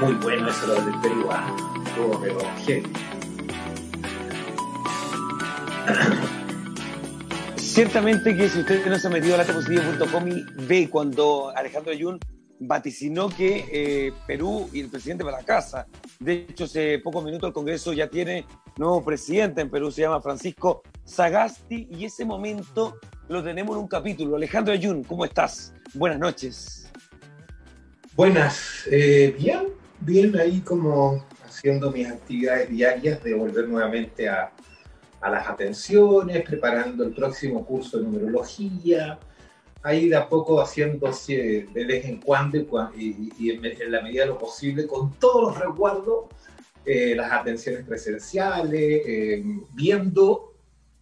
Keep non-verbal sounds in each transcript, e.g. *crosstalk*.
Muy bueno eso lo del Perú, ¿ah? Todo pero Ciertamente que si usted no se ha metido a latepositivo.com y ve cuando Alejandro Ayun vaticinó que eh, Perú y el presidente para la casa. De hecho, hace pocos minutos el Congreso ya tiene nuevo presidente en Perú, se llama Francisco Sagasti, y ese momento lo tenemos en un capítulo. Alejandro Ayun, ¿cómo estás? Buenas noches. Buenas, eh, bien, bien ahí como haciendo mis actividades diarias de volver nuevamente a, a las atenciones, preparando el próximo curso de numerología, ahí de a poco haciéndose de vez en cuando y, en, la medida de lo posible con todos los resguardos, eh, las atenciones presenciales, eh, viendo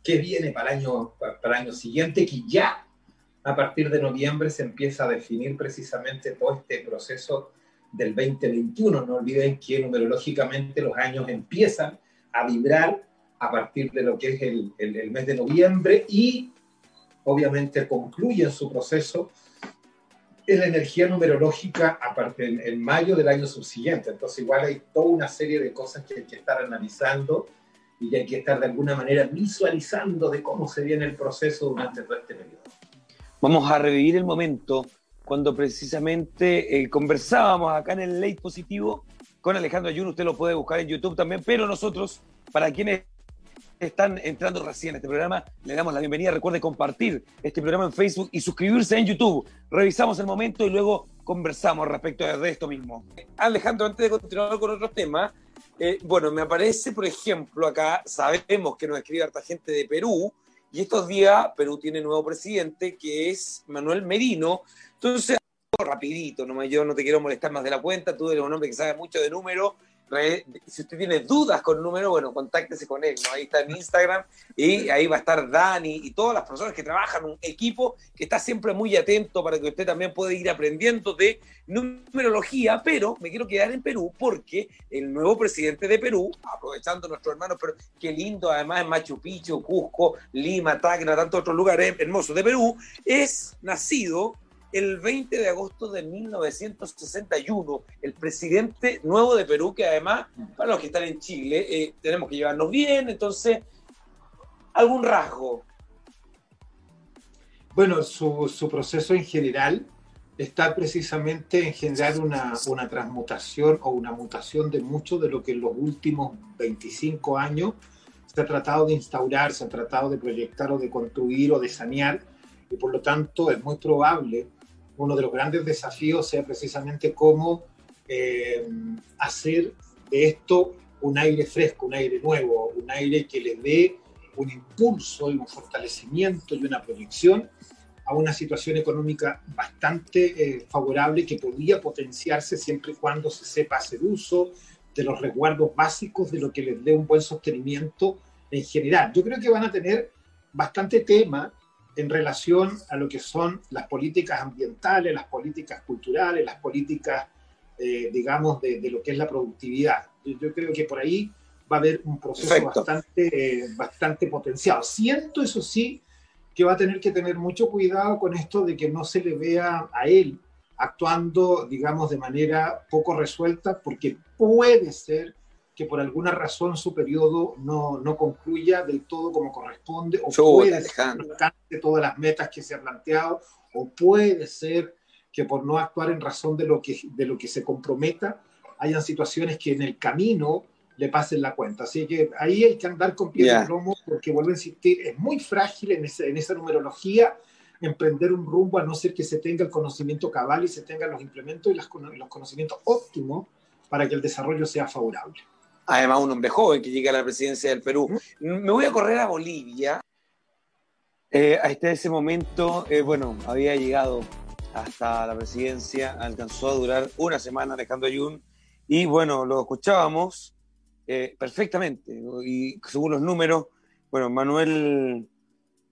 qué viene para el, año, para el año siguiente, que ya a partir de noviembre se empieza a definir precisamente todo este proceso del 2021. No olviden que numerológicamente los años empiezan a vibrar a partir de lo que es el, el mes de noviembre y obviamente concluyen su proceso en la energía numerológica a partir en, mayo del año subsiguiente. Entonces igual hay toda una serie de cosas que hay que estar analizando y hay que estar de alguna manera visualizando de cómo se viene el proceso durante todo este periodo. Vamos a revivir el momento cuando precisamente eh, conversábamos acá en el Late Positivo con Alejandro Ayuno, usted lo puede buscar en YouTube también, pero nosotros, para quienes están entrando recién a este programa, le damos la bienvenida. Recuerde compartir este programa en Facebook y suscribirse en YouTube. Revisamos el momento y luego conversamos respecto de esto mismo. Alejandro, antes de continuar con otros temas, eh, bueno, me aparece, por ejemplo, acá sabemos que nos escribe harta gente de Perú y estos días Perú tiene nuevo presidente que es Manuel Merino. Entonces, rapidito, no, yo no te quiero molestar más de la cuenta, tú eres un hombre que sabe mucho de números si usted tiene dudas con el número, bueno, contáctese con él, ¿no? Ahí está en Instagram y ahí va a estar Dani y todas las personas que trabajan, un equipo que está siempre muy atento para que usted también pueda ir aprendiendo de numerología, pero me quiero quedar en Perú porque el nuevo presidente de Perú, aprovechando nuestros hermanos, pero qué lindo, además en Machu Picchu, Cusco, Lima, Tacna, tantos otros lugares hermosos de Perú, es nacido el 20 de agosto de 1961, el presidente nuevo de Perú, que además, para los que están en Chile, eh, tenemos que llevarnos bien, entonces, algún rasgo. Bueno, su, proceso en general está precisamente en generar una, una, transmutación o una mutación de mucho de lo que en los últimos 25 años se ha tratado de instaurar, se ha tratado de proyectar o de construir o de sanear, y por lo tanto es muy probable uno de los grandes desafíos sea precisamente cómo eh, hacer de esto un aire fresco, un aire nuevo, un aire que le dé un impulso y un fortalecimiento y una proyección a una situación económica bastante eh, favorable que podría potenciarse siempre y cuando se sepa hacer uso de los resguardos básicos de lo que les dé un buen sostenimiento en general. Yo creo que van a tener bastante tema en relación a lo que son las políticas ambientales, las políticas culturales, las políticas, eh, digamos, de, lo que es la productividad. Yo, creo que por ahí va a haber un proceso bastante, eh, bastante potenciado. Siento, eso sí, que va a tener que tener mucho cuidado con esto de que no se le vea a él actuando, digamos, de manera poco resuelta, porque puede ser que por alguna razón su periodo no, no concluya del todo como corresponde, o puede ser que todas las metas que se ha planteado, o puede ser que por no actuar en razón de lo que, de lo que se comprometa, hayan situaciones que en el camino le pasen la cuenta. Así que ahí hay que andar con pie de plomo, porque vuelvo a insistir, es muy frágil en, en esa numerología emprender un rumbo a no ser que se tenga el conocimiento cabal y se tengan los implementos y los conocimientos óptimos para que el desarrollo sea favorable además un hombre joven que llega a la presidencia del Perú. Me voy a correr a Bolivia. Eh, hasta ese momento, eh, bueno, había llegado hasta la presidencia, alcanzó a durar una semana Alejandro Ayun, y bueno, lo escuchábamos eh, perfectamente, y según los números, bueno, Manuel,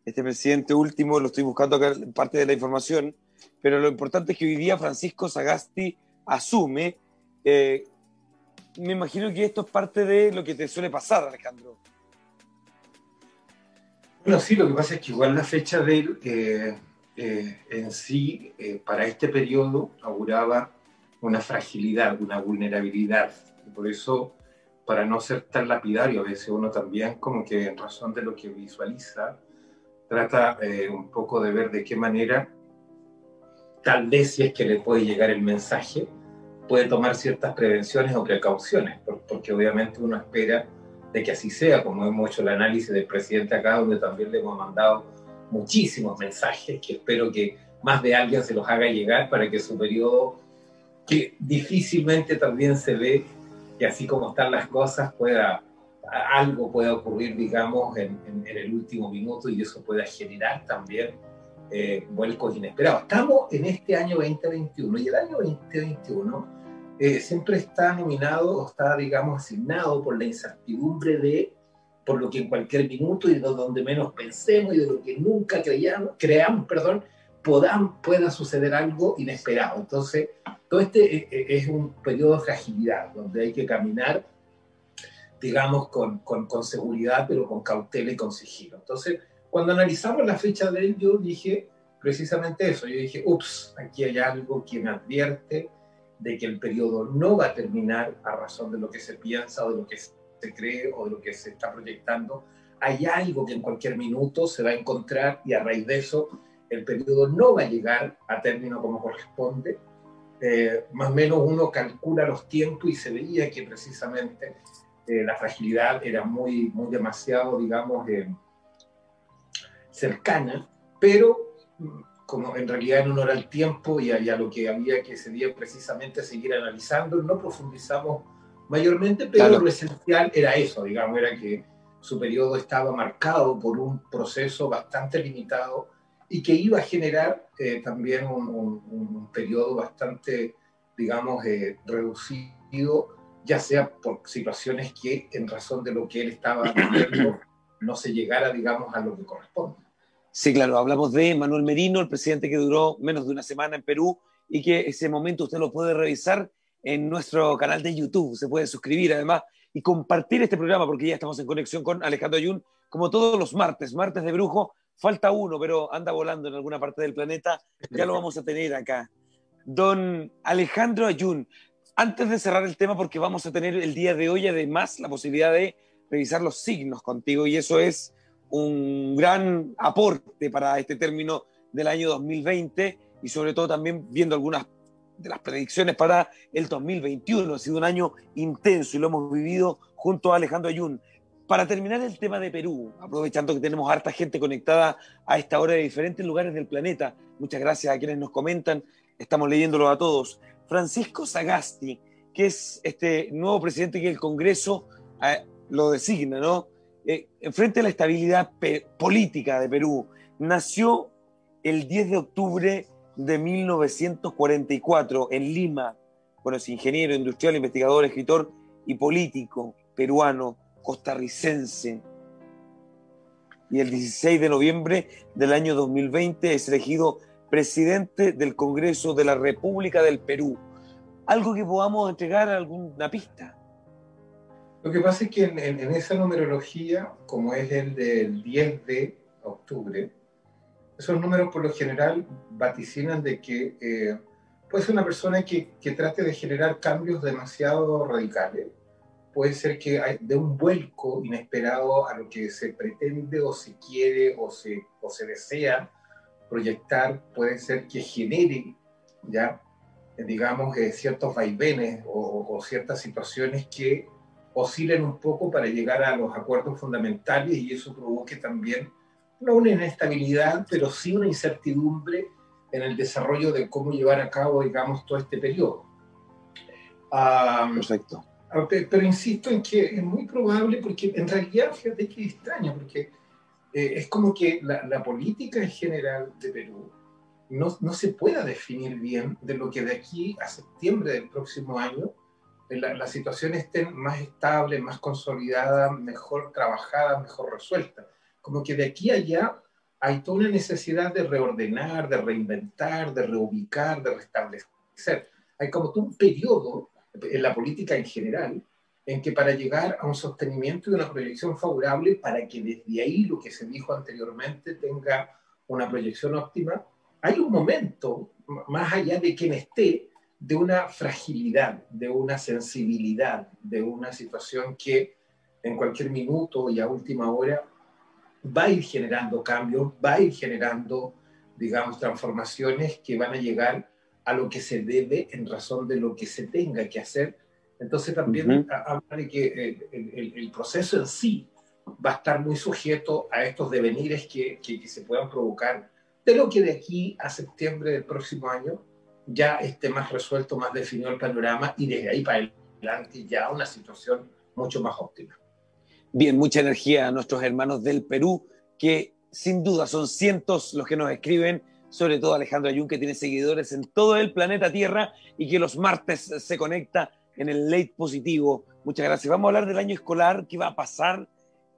este presidente último, lo estoy buscando acá parte de la información, pero lo importante es que hoy día Francisco Sagasti asume me imagino que esto es parte de lo que te suele pasar, Alejandro. Bueno, sí, lo que pasa es que igual la fecha de él eh, eh, en sí, eh, para este periodo, auguraba una fragilidad, una vulnerabilidad. Por eso, para no ser tan lapidario, a veces uno también como que en razón de lo que visualiza, trata un poco de ver de qué manera, tal vez si es que le puede llegar el mensaje, puede tomar ciertas prevenciones o precauciones, porque obviamente uno espera de que así sea, como hemos hecho el análisis del presidente acá, donde también le hemos mandado muchísimos mensajes que espero que más de alguien se los haga llegar para que su periodo, que difícilmente también se ve que así como están las cosas, pueda algo pueda ocurrir, digamos, en, el último minuto y eso pueda generar también eh, vuelcos inesperados. Estamos en este año 2021 y el año 2021 eh, siempre está nominado o está, digamos, asignado por la incertidumbre de por lo que en cualquier minuto y de donde menos pensemos y de lo que nunca creamos, creamos, perdón, puedan, pueda suceder algo inesperado. Entonces, todo este eh, eh, es un periodo de fragilidad, donde hay que caminar, digamos, con, con, con seguridad, pero con cautela y con sigilo. Entonces, cuando analizamos la fecha de él, yo dije precisamente eso. Yo dije, ups, aquí hay algo que me advierte de que el periodo no va a terminar a razón de lo que se piensa o de lo que se cree o de lo que se está proyectando. Hay algo que en cualquier minuto se va a encontrar y a raíz de eso el periodo no va a llegar a término como corresponde. Eh, más o menos uno calcula los tiempos y se veía que precisamente eh, la fragilidad era muy, muy demasiado, digamos, eh, cercana, pero como en realidad en honor al tiempo y a, lo que había que ese día precisamente seguir analizando, no profundizamos mayormente, pero lo esencial era eso, digamos, era que su periodo estaba marcado por un proceso bastante limitado y que iba a generar eh, también un, periodo bastante, digamos, eh, reducido, ya sea por situaciones que en razón de lo que él estaba viviendo no se llegara, digamos, a lo que corresponde. Sí, claro, hablamos de Manuel Merino, el presidente que duró menos de una semana en Perú y que ese momento usted lo puede revisar en nuestro canal de YouTube. Se puede suscribir además y compartir este programa porque ya estamos en conexión con Alejandro Ayun, como todos los martes, martes de brujo. Falta uno, pero anda volando en alguna parte del planeta. Ya lo vamos a tener acá. Don Alejandro Ayun, antes de cerrar el tema, porque vamos a tener el día de hoy además la posibilidad de revisar los signos contigo y eso es un gran aporte para este término del año 2020 y sobre todo también viendo algunas de las predicciones para el 2021. Ha sido un año intenso y lo hemos vivido junto a Alejandro Ayun. Para terminar el tema de Perú, aprovechando que tenemos harta gente conectada a esta hora de diferentes lugares del planeta, muchas gracias a quienes nos comentan, estamos leyéndolo a todos. Francisco Sagasti, que es este nuevo presidente que el Congreso eh, lo designa, ¿no? Eh, frente a la estabilidad política de Perú, nació el 10 de octubre de 1944 en Lima. Bueno, es ingeniero industrial, investigador, escritor y político peruano, costarricense. Y el 16 de noviembre del año 2020 es elegido presidente del Congreso de la República del Perú. Algo que podamos entregar alguna pista. Lo que pasa es que en, esa numerología, como es el del 10 de octubre, esos números por lo general vaticinan de que eh, puede ser una persona que, que, trate de generar cambios demasiado radicales. Puede ser que de un vuelco inesperado a lo que se pretende o se quiere o se, o se desea proyectar. Puede ser que genere ya, digamos, eh, ciertos vaivenes o, o ciertas situaciones que oscilen un poco para llegar a los acuerdos fundamentales y eso provoque también no una inestabilidad, pero sí una incertidumbre en el desarrollo de cómo llevar a cabo, digamos, todo este periodo. Perfecto. Pero insisto en que es muy probable, porque en realidad, fíjate que extraño, porque eh, es como que la, la, política en general de Perú no, no se pueda definir bien de lo que de aquí a septiembre del próximo año la, situación esté más estable, más consolidada, mejor trabajada, mejor resuelta. Como que de aquí a allá hay toda una necesidad de reordenar, de reinventar, de reubicar, de restablecer. Hay como todo un periodo en la política en general en que para llegar a un sostenimiento y una proyección favorable, para que desde ahí lo que se dijo anteriormente tenga una proyección óptima, hay un momento, más allá de quien esté, de una fragilidad, de una sensibilidad, de una situación que en cualquier minuto y a última hora va a ir generando cambios, va a ir generando, digamos, transformaciones que van a llegar a lo que se debe en razón de lo que se tenga que hacer. Entonces también habla de que el, proceso en sí va a estar muy sujeto a estos devenires que, que, se puedan provocar, de lo que de aquí a septiembre del próximo año ya esté más resuelto, más definido el panorama y desde ahí para adelante ya una situación mucho más óptima. Bien, mucha energía a nuestros hermanos del Perú, que sin duda son cientos los que nos escriben, sobre todo Alejandro Ayun, que tiene seguidores en todo el planeta Tierra y que los martes se conecta en el late positivo. Muchas gracias. Vamos a hablar del año escolar, qué va a pasar,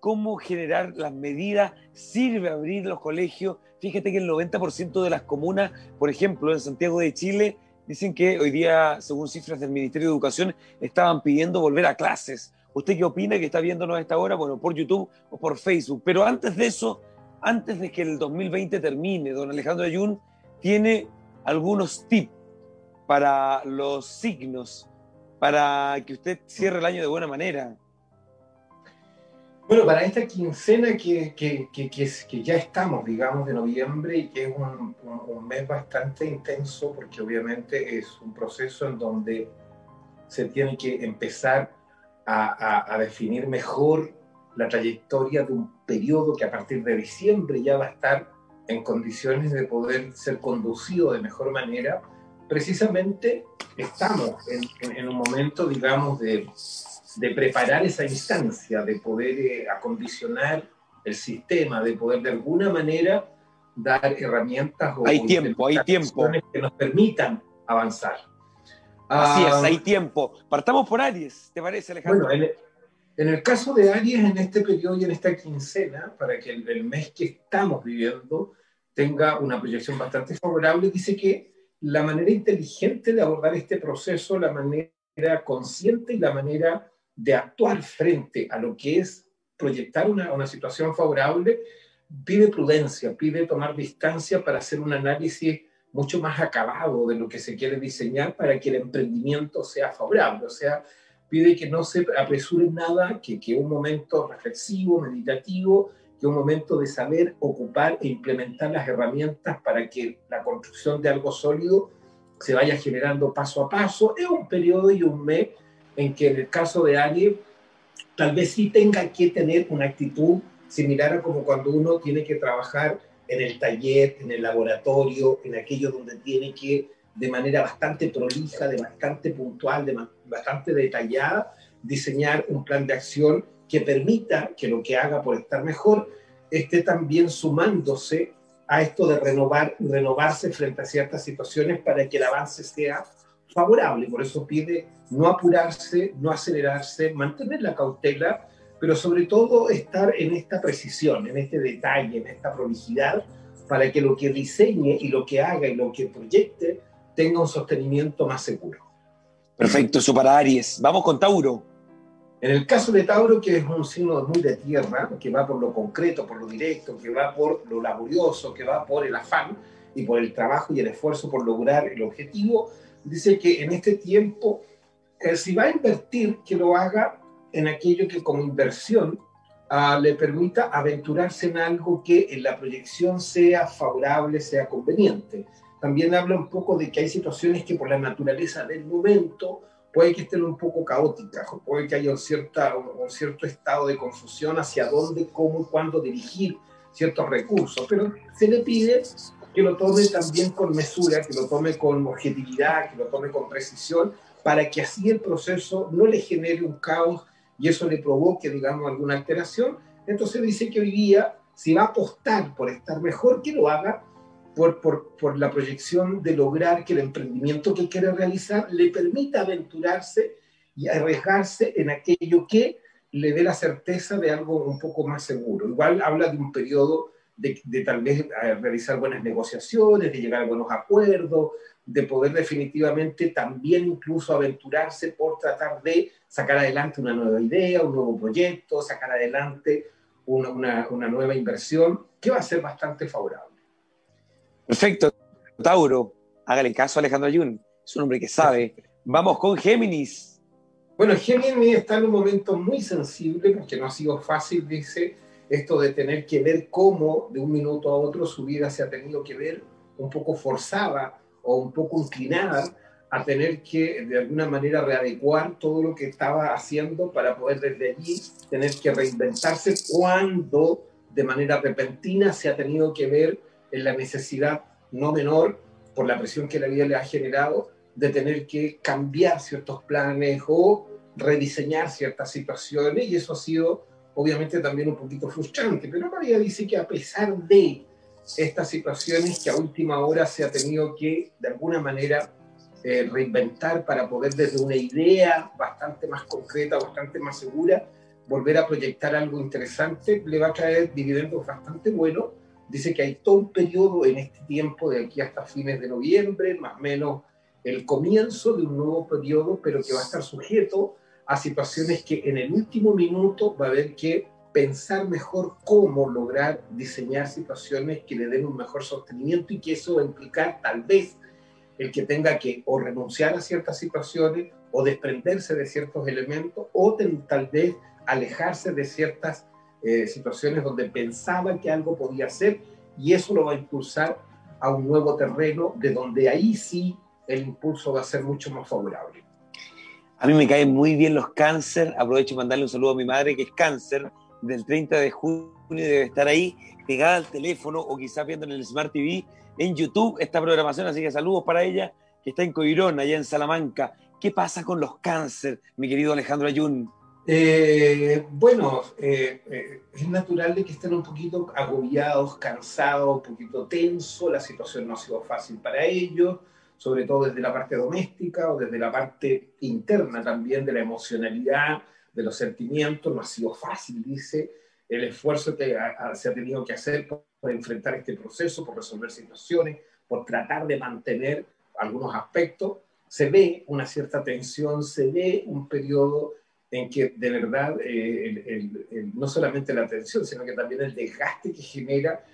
cómo generar las medidas, sirve abrir los colegios. Fíjate que el 90% de las comunas, por ejemplo, en Santiago de Chile, dicen que hoy día, según cifras del Ministerio de Educación, estaban pidiendo volver a clases. ¿Usted qué opina que está viéndonos a esta hora? Bueno, por YouTube o por Facebook. Pero antes de eso, antes de que el 2020 termine, don Alejandro Ayun tiene algunos tips para los signos, para que usted cierre el año de buena manera. Bueno, para esta quincena que, que, que, que, ya estamos, digamos, de noviembre y que es un, un, mes bastante intenso porque obviamente es un proceso en donde se tiene que empezar a, a, a, definir mejor la trayectoria de un periodo que a partir de diciembre ya va a estar en condiciones de poder ser conducido de mejor manera. Precisamente estamos en, en un momento, digamos, de de preparar esa instancia, de poder eh, acondicionar el sistema, de poder de alguna manera dar herramientas o hay tiempo, hay tiempo que nos permitan avanzar. Así es, hay ah, tiempo. Partamos por Aries, ¿te parece, Alejandro? Bueno, en el, caso de Aries, en este periodo y en esta quincena, para que el, el mes que estamos viviendo tenga una proyección bastante favorable, dice que la manera inteligente de abordar este proceso, la manera consciente y la manera de actuar frente a lo que es proyectar una, una situación favorable, pide prudencia, pide tomar distancia para hacer un análisis mucho más acabado de lo que se quiere diseñar para que el emprendimiento sea favorable. O sea, pide que no se apresure nada, que, que un momento reflexivo, meditativo, que un momento de saber ocupar e implementar las herramientas para que la construcción de algo sólido se vaya generando paso a paso. Es un periodo y un mes en que en el caso de alguien tal vez sí tenga que tener una actitud similar a como cuando uno tiene que trabajar en el taller, en el laboratorio, en aquello donde tiene que, de manera bastante prolija, de bastante puntual, de bastante detallada, diseñar un plan de acción que permita que lo que haga por estar mejor esté también sumándose a esto de renovar, renovarse frente a ciertas situaciones para que el avance sea favorable. Por eso pide no apurarse, no acelerarse, mantener la cautela, pero sobre todo estar en esta precisión, en este detalle, en esta prolijidad, para que lo que diseñe y lo que haga y lo que proyecte tenga un sostenimiento más seguro. Perfecto, eso para Aries. Vamos con Tauro. En el caso de Tauro, que es un signo muy de tierra, que va por lo concreto, por lo directo, que va por lo laborioso, que va por el afán y por el trabajo y el esfuerzo por lograr el objetivo, dice que en este tiempo, eh, si va a invertir, que lo haga en aquello que como inversión ah, le permita aventurarse en algo que en la proyección sea favorable, sea conveniente. También habla un poco de que hay situaciones que por la naturaleza del momento puede que estén un poco caóticas, puede que haya un, cierta, un cierto estado de confusión hacia dónde, cómo y cuándo dirigir ciertos recursos, pero se le pide que lo tome también con mesura, que lo tome con objetividad, que lo tome con precisión, para que así el proceso no le genere un caos y eso le provoque, digamos, alguna alteración. Entonces dice que hoy día, si va a apostar por estar mejor, que lo haga por, por, por la proyección de lograr que el emprendimiento que quiere realizar le permita aventurarse y arriesgarse en aquello que le dé la certeza de algo un poco más seguro. Igual habla de un periodo de, tal vez eh, realizar buenas negociaciones, de llegar a buenos acuerdos, de poder definitivamente también incluso aventurarse por tratar de sacar adelante una nueva idea, un nuevo proyecto, sacar adelante una, una, nueva inversión que va a ser bastante favorable. Perfecto. Tauro, hágale caso a Alejandro Ayun. Es un hombre que sabe. Vamos con Géminis. Bueno, Géminis está en un momento muy sensible porque no ha sido fácil, dice, esto de tener que ver cómo de un minuto a otro su vida se ha tenido que ver un poco forzada o un poco inclinada a tener que de alguna manera readecuar todo lo que estaba haciendo para poder desde allí tener que reinventarse cuando de manera repentina se ha tenido que ver en la necesidad no menor por la presión que la vida le ha generado de tener que cambiar ciertos planes o rediseñar ciertas situaciones y eso ha sido obviamente también un poquito frustrante, pero María dice que a pesar de estas situaciones que a última hora se ha tenido que de alguna manera eh, reinventar para poder desde una idea bastante más concreta, bastante más segura, volver a proyectar algo interesante, le va a traer dividendos bastante buenos. Dice que hay todo un periodo en este tiempo, de aquí hasta fines de noviembre, más o menos el comienzo de un nuevo periodo, pero que va a estar sujeto a situaciones que en el último minuto va a haber que pensar mejor cómo lograr diseñar situaciones que le den un mejor sostenimiento y que eso va a implicar tal vez el que tenga que o renunciar a ciertas situaciones o desprenderse de ciertos elementos o tal vez alejarse de ciertas eh, situaciones donde pensaba que algo podía ser y eso lo va a impulsar a un nuevo terreno de donde ahí sí el impulso va a ser mucho más favorable. A mí me caen muy bien los cáncer. Aprovecho para mandarle un saludo a mi madre que es cáncer. Del 30 de junio debe estar ahí pegada al teléfono o quizás viendo en el Smart TV en YouTube esta programación. Así que saludos para ella que está en Coirón, allá en Salamanca. ¿Qué pasa con los cáncer, mi querido Alejandro Ayun? Eh, bueno, eh, eh, es natural de que estén un poquito agobiados, cansados, un poquito tenso, la situación no ha sido fácil para ellos, sobre todo desde la parte doméstica o desde la parte interna también de la emocionalidad, de los sentimientos, no ha sido fácil, dice, el esfuerzo que se ha tenido que hacer por, enfrentar este proceso, por resolver situaciones, por tratar de mantener algunos aspectos, se ve una cierta tensión, se ve un periodo en que de verdad eh, no solamente la tensión, sino que también el desgaste que genera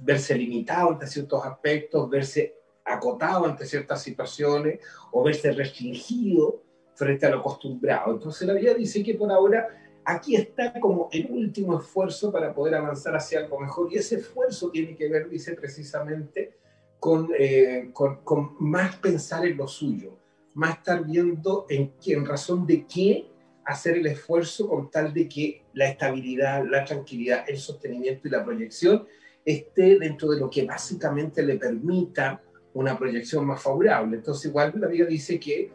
verse limitado ante ciertos aspectos, verse acotado ante ciertas situaciones o verse restringido frente a lo acostumbrado. Entonces la vida dice que por ahora aquí está como el último esfuerzo para poder avanzar hacia algo mejor y ese esfuerzo tiene que ver, dice precisamente, con, eh, con, con más pensar en lo suyo, más estar viendo en, en razón de qué hacer el esfuerzo con tal de que la estabilidad, la tranquilidad, el sostenimiento y la proyección esté dentro de lo que básicamente le permita una proyección más favorable. Entonces, igual la vida dice que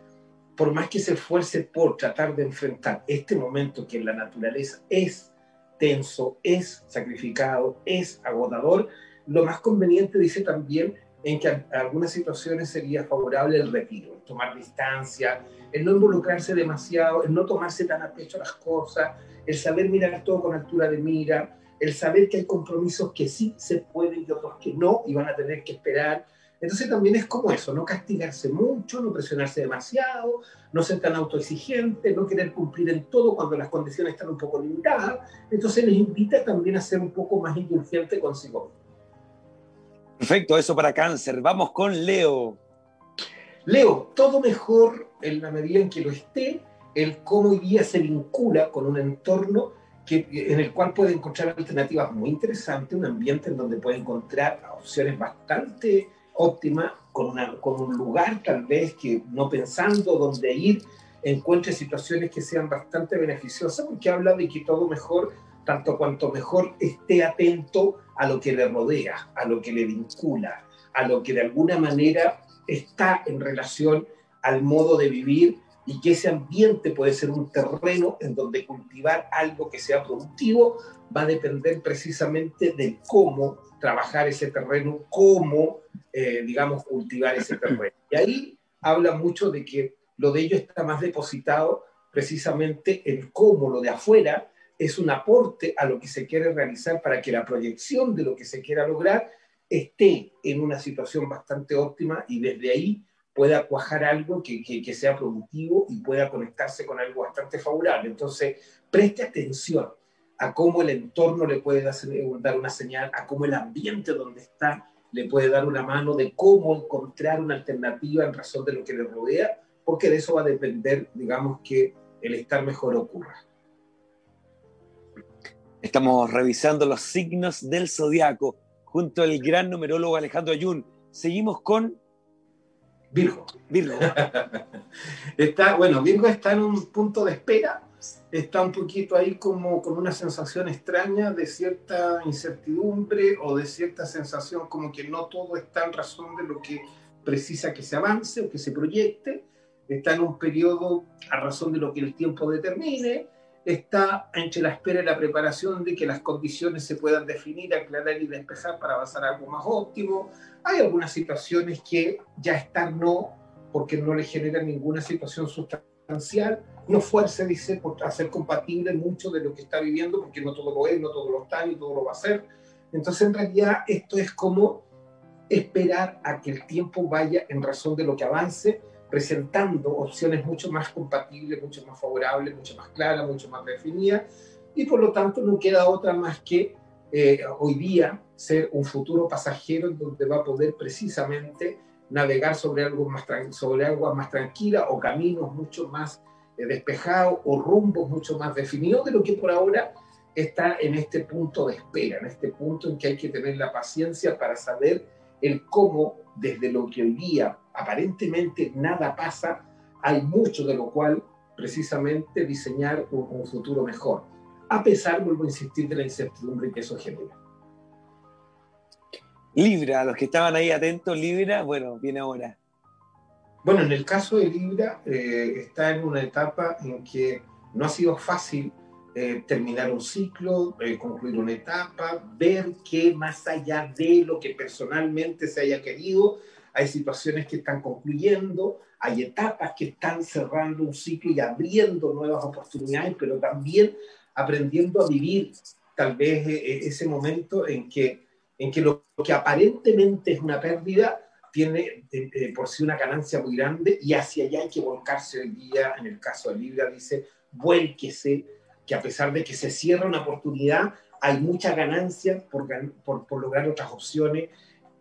por más que se esfuerce por tratar de enfrentar este momento que en la naturaleza es tenso, es sacrificado, es agotador, lo más conveniente, dice también, en que en algunas situaciones sería favorable el retiro, el tomar distancia, el no involucrarse demasiado, el no tomarse tan a pecho las cosas, el saber mirar todo con altura de mira, el saber que hay compromisos que sí se pueden y otros que no y van a tener que esperar. Entonces también es como eso, no castigarse mucho, no presionarse demasiado, no ser tan autoexigente, no querer cumplir en todo cuando las condiciones están un poco limitadas. Entonces les invita también a ser un poco más indulgente consigo Perfecto, eso para cáncer. Vamos con Leo. Leo, todo mejor en la medida en que lo esté, el cómo hoy día se vincula con un entorno que, en el cual puede encontrar alternativas muy interesantes, un ambiente en donde puede encontrar opciones bastante óptimas, con, una, con un lugar tal vez que no pensando dónde ir, encuentre situaciones que sean bastante beneficiosas, porque habla de que todo mejor, tanto cuanto mejor esté atento a lo que le rodea, a lo que le vincula, a lo que de alguna manera está en relación al modo de vivir y que ese ambiente puede ser un terreno en donde cultivar algo que sea productivo va a depender precisamente de cómo trabajar ese terreno, cómo, eh, digamos, cultivar ese *laughs* terreno. Y ahí habla mucho de que lo de ello está más depositado precisamente en cómo lo de afuera es un aporte a lo que se quiere realizar para que la proyección de lo que se quiera lograr esté en una situación bastante óptima y desde ahí pueda cuajar algo que, que, sea productivo y pueda conectarse con algo bastante favorable. Entonces, preste atención a cómo el entorno le puede dar una señal, a cómo el ambiente donde está le puede dar una mano de cómo encontrar una alternativa en razón de lo que le rodea, porque de eso va a depender, digamos, que el estar mejor ocurra. Estamos revisando los signos del zodiaco junto al gran numerólogo Alejandro Ayun. Seguimos con Virgo. Virgo. *laughs* está, bueno, Virgo está en un punto de espera, está un poquito ahí como con una sensación extraña de cierta incertidumbre o de cierta sensación como que no todo está en razón de lo que precisa que se avance o que se proyecte. Está en un periodo a razón de lo que el tiempo determine está entre la espera y la preparación de que las condiciones se puedan definir, aclarar y despejar para avanzar a algo más óptimo. Hay algunas situaciones que ya están no, porque no le generan ninguna situación sustancial. No fuerce, dice, por hacer compatible mucho de lo que está viviendo, porque no todo lo es, no todo lo está, ni todo lo va a ser. Entonces, en realidad, esto es como esperar a que el tiempo vaya en razón de lo que avance presentando opciones mucho más compatibles, mucho más favorables, mucho más claras, mucho más definidas, y por lo tanto no queda otra más que eh, hoy día ser un futuro pasajero en donde va a poder precisamente navegar sobre, algo más sobre aguas más tranquilas o caminos mucho más eh, despejados o rumbos mucho más definidos de lo que por ahora está en este punto de espera, en este punto en que hay que tener la paciencia para saber el cómo desde lo que hoy día aparentemente nada pasa, hay mucho de lo cual precisamente diseñar un, futuro mejor, a pesar, vuelvo a insistir, de la incertidumbre que eso genera. Libra, los que estaban ahí atentos, Libra, bueno, viene ahora. Bueno, en el caso de Libra, eh, está en una etapa en que no ha sido fácil eh, terminar un ciclo, eh, concluir una etapa, ver que más allá de lo que personalmente se haya querido, hay situaciones que están concluyendo, hay etapas que están cerrando un ciclo y abriendo nuevas oportunidades, pero también aprendiendo a vivir tal vez e, e, ese momento en que, en que lo que aparentemente es una pérdida tiene por sí una ganancia muy grande y hacia allá hay que volcarse hoy día, en el caso de Libra dice, vuélquese, que a pesar de que se cierra una oportunidad, hay mucha ganancia por, por, por lograr otras opciones,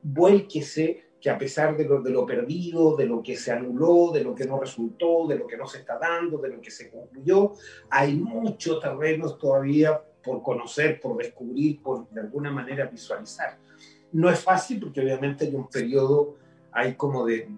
vuélquese, que a pesar de lo, perdido, de lo que se anuló, de lo que no resultó, de lo que no se está dando, de lo que se concluyó, hay muchos terrenos todavía por conocer, por descubrir, por de alguna manera visualizar. No es fácil porque obviamente hay un periodo, hay como de,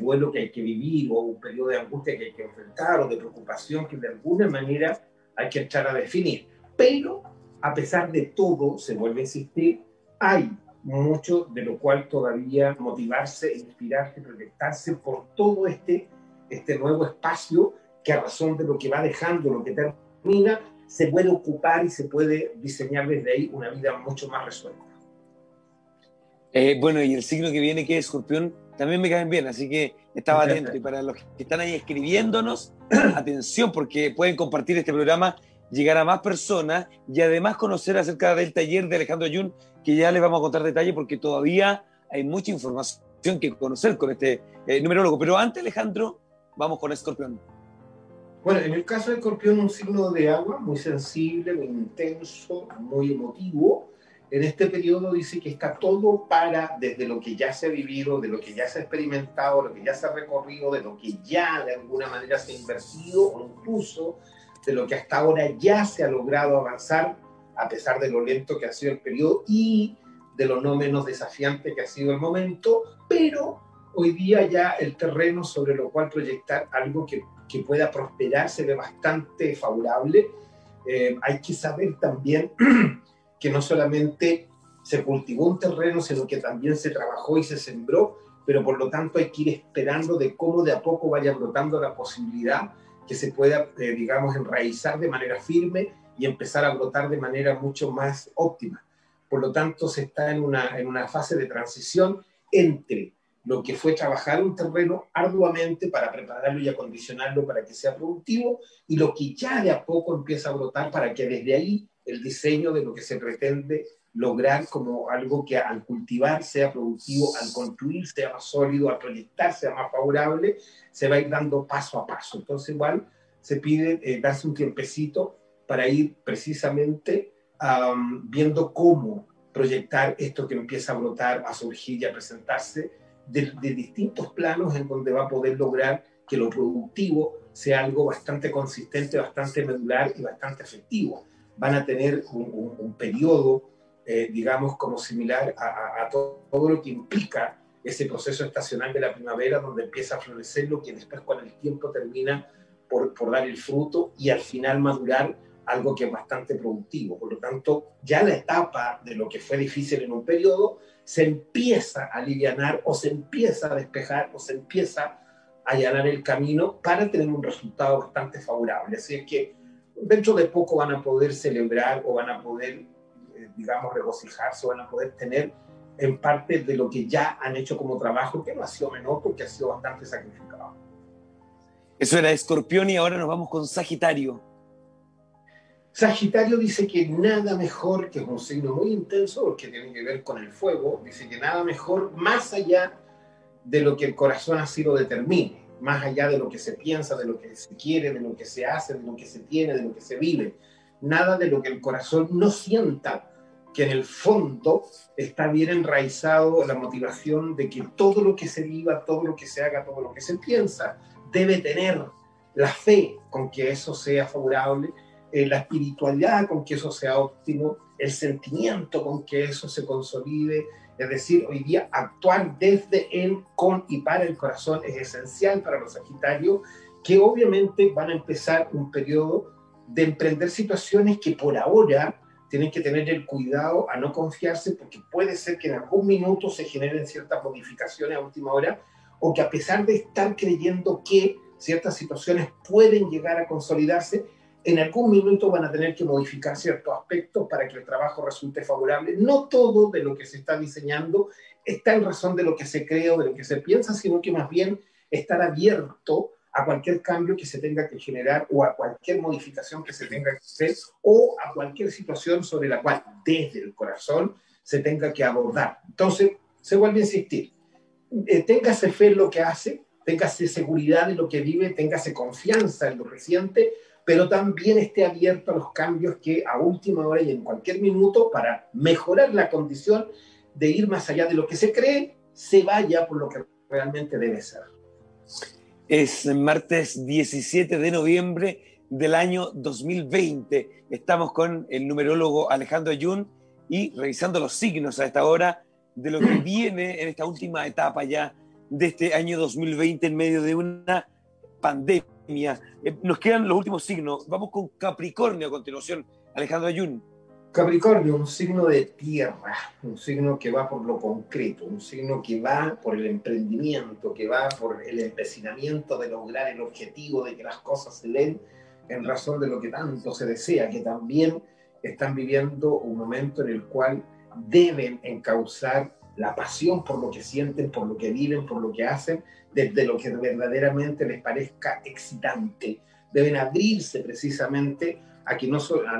duelo que hay que vivir o un periodo de angustia que hay que enfrentar o de preocupación que de alguna manera hay que echar a definir. Pero a pesar de todo, se vuelve a insistir, hay mucho de lo cual todavía motivarse, inspirarse, proyectarse por todo este, este nuevo espacio que a razón de lo que va dejando, lo que termina, se puede ocupar y se puede diseñar desde ahí una vida mucho más resuelta. Eh, bueno, y el signo que viene, que es escorpión, también me caen bien, así que estaba atento. Y para los que están ahí escribiéndonos, *clears throat* atención, porque pueden compartir este programa, llegar a más personas y además conocer acerca del taller de Alejandro Ayun que ya les vamos a contar detalles porque todavía hay mucha información que conocer con este eh, numerólogo. Pero antes, Alejandro, vamos con Escorpión. Bueno, en el caso de Escorpión, un signo de agua muy sensible, muy intenso, muy emotivo. En este periodo dice que está todo para, desde lo que ya se ha vivido, de lo que ya se ha experimentado, lo que ya se ha recorrido, de lo que ya de alguna manera se ha invertido o incluso de lo que hasta ahora ya se ha logrado avanzar a pesar de lo lento que ha sido el periodo y de lo no menos desafiante que ha sido el momento, pero hoy día ya el terreno sobre lo cual proyectar algo que, que pueda prosperar se ve bastante favorable. Eh, hay que saber también *clears throat* que no solamente se cultivó un terreno, sino que también se trabajó y se sembró, pero por lo tanto hay que ir esperando de cómo de a poco vaya brotando la posibilidad que se pueda, eh, digamos, enraizar de manera firme y empezar a brotar de manera mucho más óptima. Por lo tanto, se está en una, en una fase de transición entre lo que fue trabajar un terreno arduamente para prepararlo y acondicionarlo para que sea productivo y lo que ya de a poco empieza a brotar para que desde ahí el diseño de lo que se pretende lograr como algo que al cultivar sea productivo, al construir sea más sólido, al proyectar sea más favorable, se va a ir dando paso a paso. Entonces igual se pide eh, darse un tiempecito para ir precisamente viendo cómo proyectar esto que empieza a brotar, a surgir y a presentarse de, distintos planos en donde va a poder lograr que lo productivo sea algo bastante consistente, bastante medular y bastante efectivo. Van a tener un, periodo, eh, digamos, como similar a, todo, lo que implica ese proceso estacional de la primavera, donde empieza a florecer lo que después con el tiempo termina por dar el fruto y al final madurar algo que es bastante productivo. Por lo tanto, ya la etapa de lo que fue difícil en un periodo se empieza a aliviar o se empieza a despejar o se empieza a allanar el camino para tener un resultado bastante favorable. Así es que dentro de poco van a poder celebrar o van a poder, eh, digamos, regocijarse van a poder tener en parte de lo que ya han hecho como trabajo, que no ha sido menor porque ha sido bastante sacrificado. Eso era Escorpión y ahora nos vamos con Sagitario. Sagitario dice que nada mejor, que es un signo muy intenso porque tiene que ver con el fuego, dice que nada mejor más allá de lo que el corazón así lo determine, más allá de lo que se piensa, de lo que se quiere, de lo que se hace, de lo que se tiene, de lo que se vive, nada de lo que el corazón no sienta que en el fondo está bien enraizado la motivación de que todo lo que se viva, todo lo que se haga, todo lo que se piensa, debe tener la fe con que eso sea favorable eh, la espiritualidad con que eso sea óptimo, el sentimiento con que eso se consolide. Es decir, hoy día actuar desde el, con y para el corazón es esencial para los Sagitarios, que obviamente van a empezar un periodo de emprender situaciones que por ahora tienen que tener el cuidado a no confiarse porque puede ser que en algún minuto se generen ciertas modificaciones a última hora o que a pesar de estar creyendo que ciertas situaciones pueden llegar a consolidarse, en algún minuto van a tener que modificar ciertos aspectos para que el trabajo resulte favorable. No todo de lo que se está diseñando está en razón de lo que se cree o de lo que se piensa, sino que más bien estar abierto a cualquier cambio que se tenga que generar o a cualquier modificación que se tenga que hacer o a cualquier situación sobre la cual desde el corazón se tenga que abordar. Entonces, se vuelve a insistir, eh, téngase fe en lo que hace, téngase seguridad en lo que vive, téngase confianza en lo reciente, pero también esté abierto a los cambios que a última hora y en cualquier minuto, para mejorar la condición de ir más allá de lo que se cree, se vaya por lo que realmente debe ser. Es martes 17 de noviembre del año 2020. Estamos con el numerólogo Alejandro Ayun y revisando los signos a esta hora de lo que *clears throat* viene en esta última etapa ya de este año 2020 en medio de una pandemia eh, nos quedan los últimos signos. Vamos con Capricornio a continuación. Alejandro Ayun. Capricornio, un signo de tierra, un signo que va por lo concreto, un signo que va por el emprendimiento, que va por el empecinamiento de lograr el objetivo de que las cosas se den en razón de lo que tanto se desea, que también están viviendo un momento en el cual deben encauzar la pasión por lo que sienten, por lo que viven, por lo que hacen, desde lo que verdaderamente les parezca excitante. Deben abrirse precisamente a que no,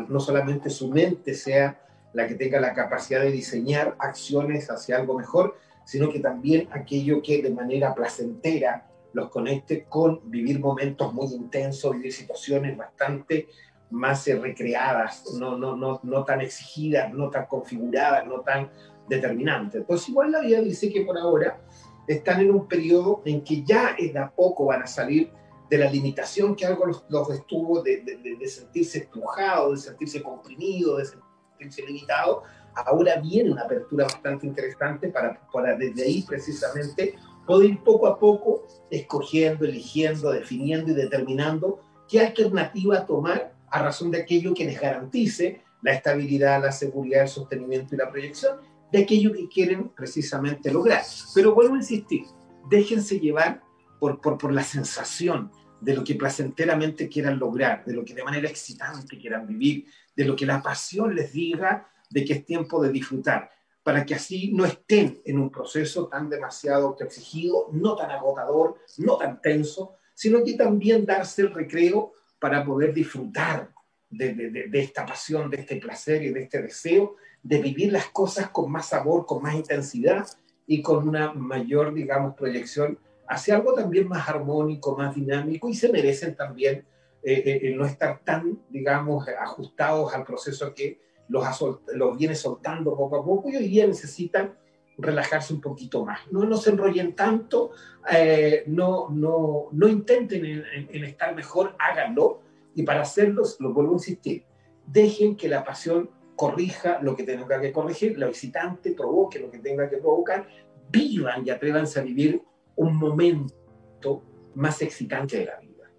no solamente su mente sea la que tenga la capacidad de diseñar acciones hacia algo mejor, sino que también aquello que de manera placentera los conecte con vivir momentos muy intensos, vivir situaciones bastante más eh, recreadas, no, no, no, no tan exigidas, no tan configuradas, no tan determinante. Entonces, igual la vida dice que por ahora están en un periodo en que ya de a poco van a salir de la limitación que algo los, los estuvo de, de, sentirse estrujado, de sentirse comprimido, de sentirse limitado. Ahora viene una apertura bastante interesante para, para desde ahí precisamente poder ir poco a poco escogiendo, eligiendo, definiendo y determinando qué alternativa tomar a razón de aquello que les garantice la estabilidad, la seguridad, el sostenimiento y la proyección de aquello que quieren precisamente lograr. Pero vuelvo a insistir, déjense llevar por, por, por la sensación de lo que placenteramente quieran lograr, de lo que de manera excitante quieran vivir, de lo que la pasión les diga de que es tiempo de disfrutar, para que así no estén en un proceso tan demasiado exigido, no tan agotador, no tan tenso, sino que también darse el recreo para poder disfrutar de, esta pasión, de este placer y de este deseo de vivir las cosas con más sabor, con más intensidad y con una mayor, digamos, proyección hacia algo también más armónico, más dinámico y se merecen también eh, eh, no estar tan, digamos, ajustados al proceso que los, viene soltando poco a poco y hoy día necesitan relajarse un poquito más. No, no se enrollen tanto, eh, no, no, no intenten en, estar mejor, háganlo. Y para hacerlo, lo vuelvo a insistir, dejen que la pasión corrija lo que tenga que corregir, la visitante provoque lo que tenga que provocar, vivan y atrévanse a vivir un momento más excitante de la vida.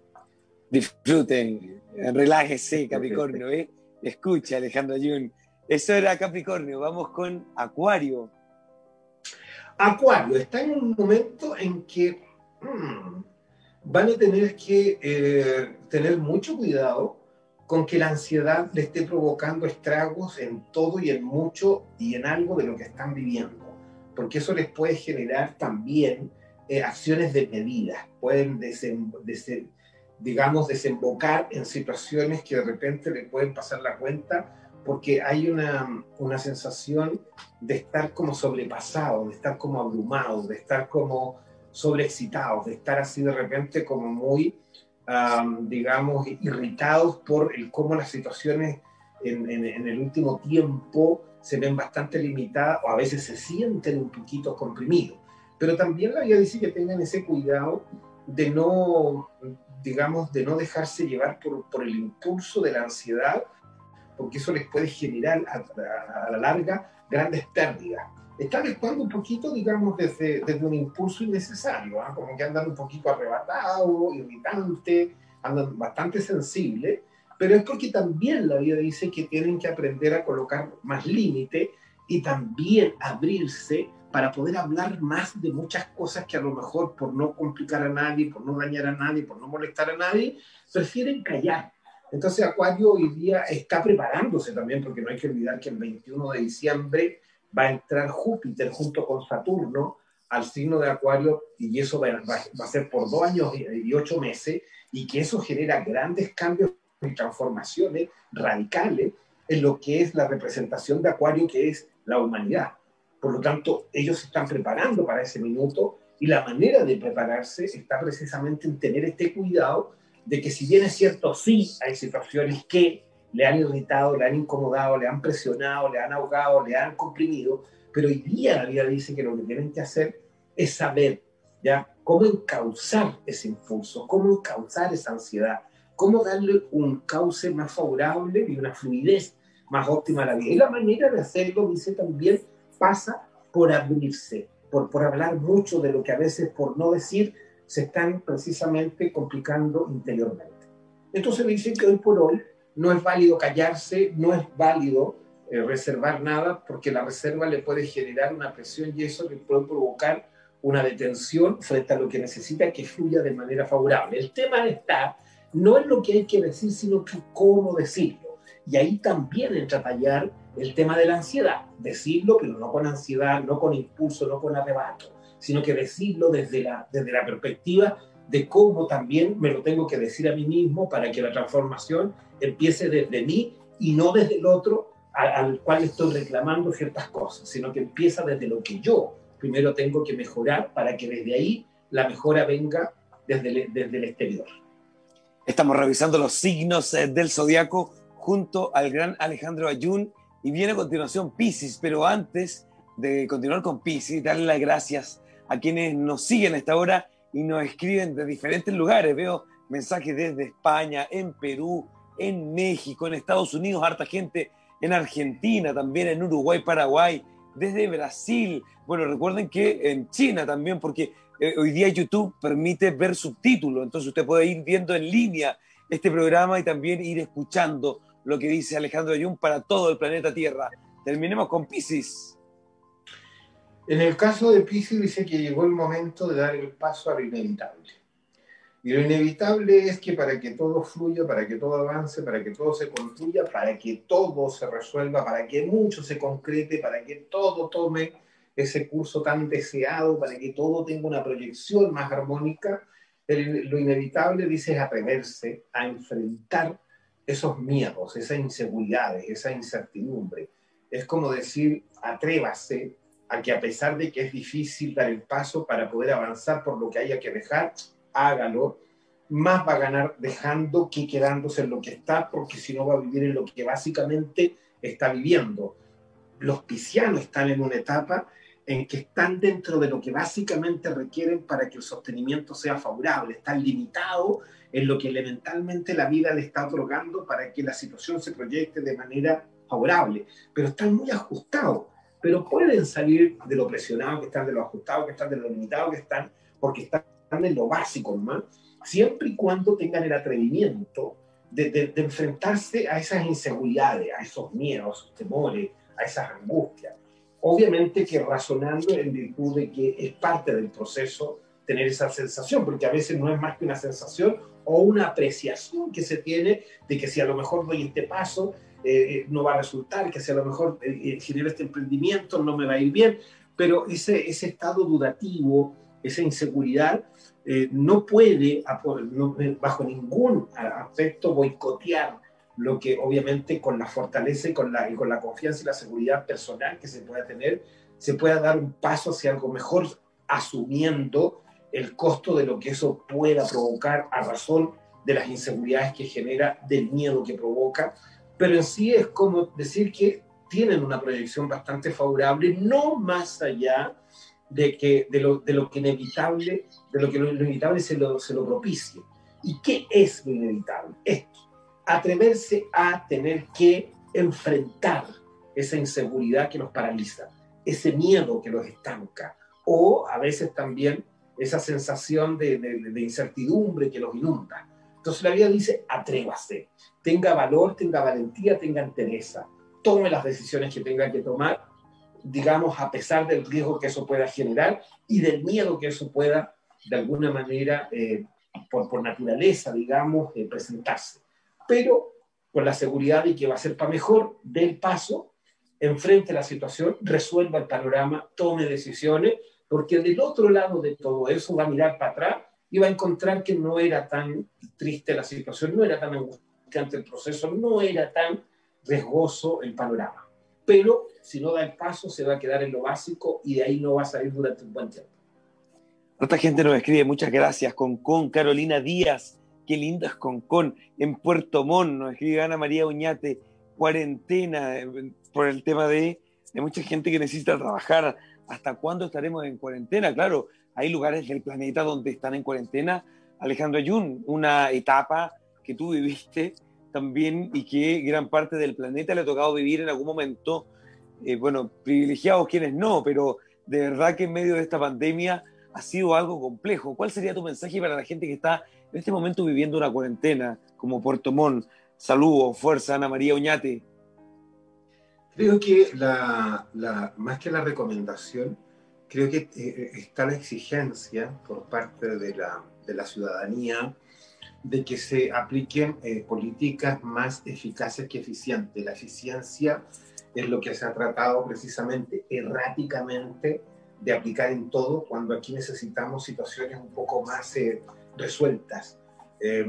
Disfruten, relájese, Capricornio, ¿eh? Escucha, Alejandro Ayun. Eso era Capricornio, vamos con Acuario. Acuario está en un momento en que hmm, van a tener que eh, tener mucho cuidado con que la ansiedad le esté provocando estragos en todo y en mucho y en algo de lo que están viviendo, porque eso les puede generar también eh, acciones de medida, pueden digamos desembocar en situaciones que de repente le pueden pasar la cuenta porque hay una, una sensación de estar como sobrepasado, de estar como abrumado, de estar como sobreexcitados, de estar así de repente como muy, digamos, irritados por el cómo las situaciones en, el último tiempo se ven bastante limitadas o a veces se sienten un poquito comprimidos. Pero también la vida dice que tengan ese cuidado de no, digamos, de no dejarse llevar por, por el impulso de la ansiedad porque eso les puede generar a, la larga grandes pérdidas. Están actuando un poquito, digamos, desde, desde un impulso innecesario, ¿ah? como que andan un poquito arrebatados, irritantes, andan bastante sensibles, pero es porque también la vida dice que tienen que aprender a colocar más límite y también abrirse para poder hablar más de muchas cosas que a lo mejor por no complicar a nadie, por no dañar a nadie, por no molestar a nadie, prefieren callar entonces Acuario hoy día está preparándose también, porque no hay que olvidar que el 21 de diciembre va a entrar Júpiter junto con Saturno al signo de Acuario y eso va, a ser por dos años y ocho meses y que eso genera grandes cambios y transformaciones radicales en lo que es la representación de Acuario, que es la humanidad. Por lo tanto, ellos se están preparando para ese minuto y la manera de prepararse está precisamente en tener este cuidado de que si bien es cierto, sí hay situaciones que le han irritado, le han incomodado, le han presionado, le han ahogado, le han comprimido, pero hoy día la vida dice que lo que tienen que hacer es saber ya cómo encauzar ese impulso, cómo encauzar esa ansiedad, cómo darle un cauce más favorable y una fluidez más óptima a la vida. Y la manera de hacerlo, dice también, pasa por abrirse, por, por hablar mucho de lo que a veces por no decir se están precisamente complicando interiormente. Entonces dicen que hoy por hoy no es válido callarse, no es válido eh, reservar nada, porque la reserva le puede generar una presión y eso le puede provocar una detención frente a lo que necesita que fluya de manera favorable. El tema está no en lo que hay que decir, sino que cómo decirlo. Y ahí también entra a tallar el tema de la ansiedad. Decirlo, pero no con ansiedad, no con impulso, no con arrebato sino que decirlo desde la, desde la perspectiva de cómo también me lo tengo que decir a mí mismo para que la transformación empiece desde mí y no desde el otro al cual estoy reclamando ciertas cosas, sino que empieza desde lo que yo primero tengo que mejorar para que desde ahí la mejora venga desde el, desde el exterior. Estamos revisando los signos eh, del zodiaco junto al gran Alejandro Ayun y viene a continuación Pisces, pero antes de continuar con Pisces, darle las gracias a quienes nos siguen a esta hora y nos escriben de diferentes lugares. Veo mensajes desde España, en Perú, en México, en Estados Unidos, harta gente en Argentina, también en Uruguay, Paraguay, desde Brasil. Bueno, recuerden que en China también, porque eh, hoy día YouTube permite ver subtítulos, entonces usted puede ir viendo en línea este programa y también ir escuchando lo que dice Alejandro Ayun para todo el planeta Tierra. Terminemos con Pisces. En el caso de Pisces dice que llegó el momento de dar el paso a lo inevitable. Y lo inevitable es que para que todo fluya, para que todo avance, para que todo se construya, para que todo se resuelva, para que mucho se concrete, para que todo tome ese curso tan deseado, para que todo tenga una proyección más armónica, lo inevitable, dice, es atreverse a enfrentar esos miedos, esas inseguridades, esa incertidumbre. Es como decir, atrévase a que a pesar de que es difícil dar el paso para poder avanzar por lo que haya que dejar, hágalo. Más va a ganar dejando que quedándose en lo que está, porque si no va a vivir en lo que básicamente está viviendo. Los piscianos están en una etapa en que están dentro de lo que básicamente requieren para que el sostenimiento sea favorable, están limitados en lo que elementalmente la vida le está otorgando para que la situación se proyecte de manera favorable, pero están muy ajustados, pero pueden salir de lo presionado que están, de lo ajustado que están, de lo limitado que están, porque están en lo básico más, siempre y cuando tengan el atrevimiento de, de, de enfrentarse a esas inseguridades, a esos miedos, a esos temores, a esas angustias. Obviamente que razonando en virtud de que es parte del proceso tener esa sensación, porque a veces no es más que una sensación o una apreciación que se tiene de que si a lo mejor doy este paso, eh, no va a resultar, que si a lo mejor eh, eh, genero este emprendimiento no me va a ir bien, pero ese, estado dudativo, esa inseguridad, eh, no puede, no, bajo ningún aspecto, boicotear lo que obviamente con la fortaleza y con la confianza y la seguridad personal que se pueda tener, se pueda dar un paso hacia algo mejor, asumiendo el costo de lo que eso pueda provocar a razón de las inseguridades que genera, del miedo que provoca, pero en sí es como decir que tienen una proyección bastante favorable, no más allá de, que, de, lo, de lo que inevitable, de lo que lo, inevitable se lo, se lo propicie. ¿Y qué es lo inevitable? Esto, atreverse a tener que enfrentar esa inseguridad que nos paraliza, ese miedo que los estanca, o a veces también esa sensación de, de, de incertidumbre que los inunda. Entonces la vida dice, atrévase, tenga valor, tenga valentía, tenga entereza, tome las decisiones que tenga que tomar, digamos, a pesar del riesgo que eso pueda generar y del miedo que eso pueda, de alguna manera, eh, por, por, naturaleza, digamos, eh, presentarse. Pero con la seguridad de que va a ser para mejor, dé el paso, enfrente la situación, resuelva el panorama, tome decisiones, porque del otro lado de todo eso va a mirar para atrás y va a encontrar que no era tan triste la situación, no era tan angustiante el proceso, no era tan riesgoso el panorama. Pero si no da el paso, se va a quedar en lo básico y de ahí no va a salir durante un buen tiempo. Otra gente nos escribe, muchas gracias, Concon, Carolina Díaz, qué lindo es Concon, en Puerto Montt, nos escribe Ana María Uñate, cuarentena, eh, por el tema de, de mucha gente que necesita trabajar, ¿hasta cuándo estaremos en cuarentena? Claro, hay lugares del planeta donde están en cuarentena. Alejandro Ayun, una etapa que tú viviste también y que gran parte del planeta le ha tocado vivir en algún momento, eh, bueno, privilegiados quienes no, pero de verdad que en medio de esta pandemia ha sido algo complejo. ¿Cuál sería tu mensaje para la gente que está en este momento viviendo una cuarentena como Puerto Montt? Saludos, fuerza, Ana María Uñate. Creo que la, más que la recomendación, creo que eh, está la exigencia por parte de la, de la ciudadanía de que se apliquen eh, políticas más eficaces que eficientes. La eficiencia es lo que se ha tratado precisamente erráticamente de aplicar en todo, cuando aquí necesitamos situaciones un poco más eh, resueltas, eh,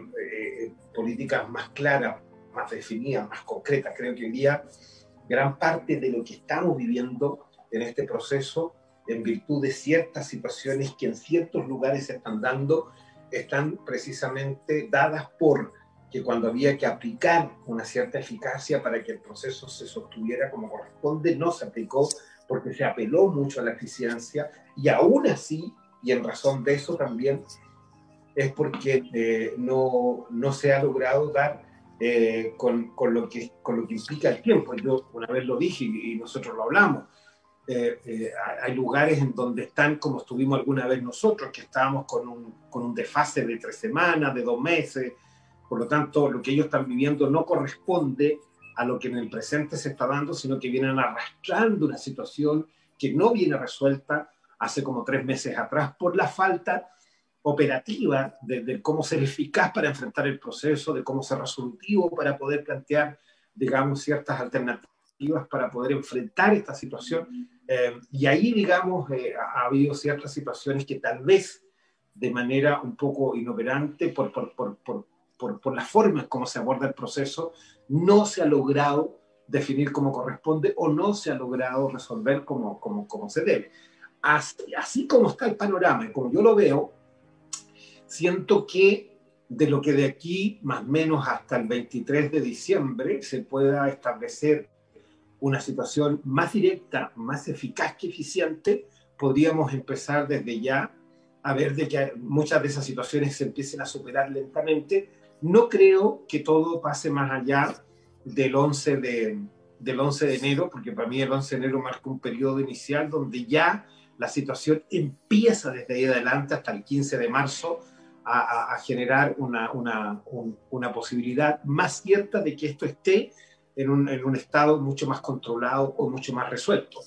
políticas más claras, más definidas, más concretas. Creo que hoy día gran parte de lo que estamos viviendo en este proceso, en virtud de ciertas situaciones que en ciertos lugares se están dando, están precisamente dadas por que cuando había que aplicar una cierta eficacia para que el proceso se sostuviera como corresponde, no se aplicó porque se apeló mucho a la eficiencia y aún así, y en razón de eso también, es porque eh, no, no, se ha logrado dar eh, con, con, lo que, con lo que implica el tiempo. Yo una vez lo dije y, y nosotros lo hablamos. Eh, eh, hay lugares en donde están como estuvimos alguna vez nosotros, que estábamos con un, con un desfase de tres semanas, de dos meses, por lo tanto lo que ellos están viviendo no corresponde a lo que en el presente se está dando, sino que vienen arrastrando una situación que no viene resuelta hace como tres meses atrás por la falta operativa de, de, cómo ser eficaz para enfrentar el proceso, de cómo ser resolutivo para poder plantear, digamos, ciertas alternativas para poder enfrentar esta situación eh, y ahí, digamos, eh, ha, ha, habido ciertas situaciones que tal vez de manera un poco inoperante por, por, por, por, por la forma en cómo se aborda el proceso, no se ha logrado definir como corresponde o no se ha logrado resolver como, como, como se debe. Así, así como está el panorama como yo lo veo, siento que de lo que de aquí más o menos hasta el 23 de diciembre se pueda establecer una situación más directa, más eficaz que eficiente, podríamos empezar desde ya a ver de que muchas de esas situaciones se empiecen a superar lentamente. No creo que todo pase más allá del 11 de, del 11 de enero, porque para mí el 11 de enero marca un periodo inicial donde ya la situación empieza desde ahí adelante hasta el 15 de marzo a, generar una, una, una, posibilidad más cierta de que esto esté en un, en un, estado mucho más controlado o mucho más resuelto.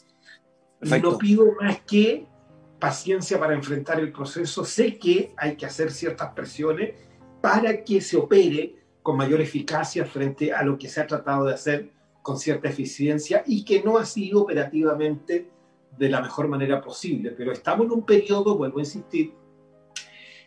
No pido más que paciencia para enfrentar el proceso. Sé que hay que hacer ciertas presiones para que se opere con mayor eficacia frente a lo que se ha tratado de hacer con cierta eficiencia y que no ha sido operativamente de la mejor manera posible. Pero estamos en un periodo, vuelvo a insistir,